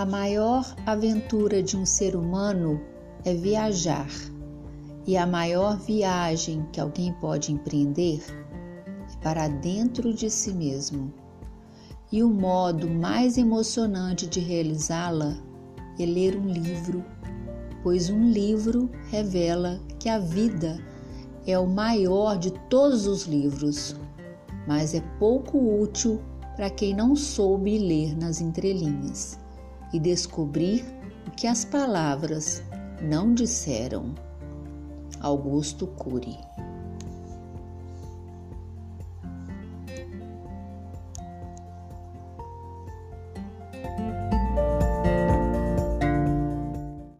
A maior aventura de um ser humano é viajar, e a maior viagem que alguém pode empreender é para dentro de si mesmo. E o modo mais emocionante de realizá-la é ler um livro, pois um livro revela que a vida é o maior de todos os livros, mas é pouco útil para quem não soube ler nas entrelinhas e descobrir o que as palavras não disseram. Augusto Cury.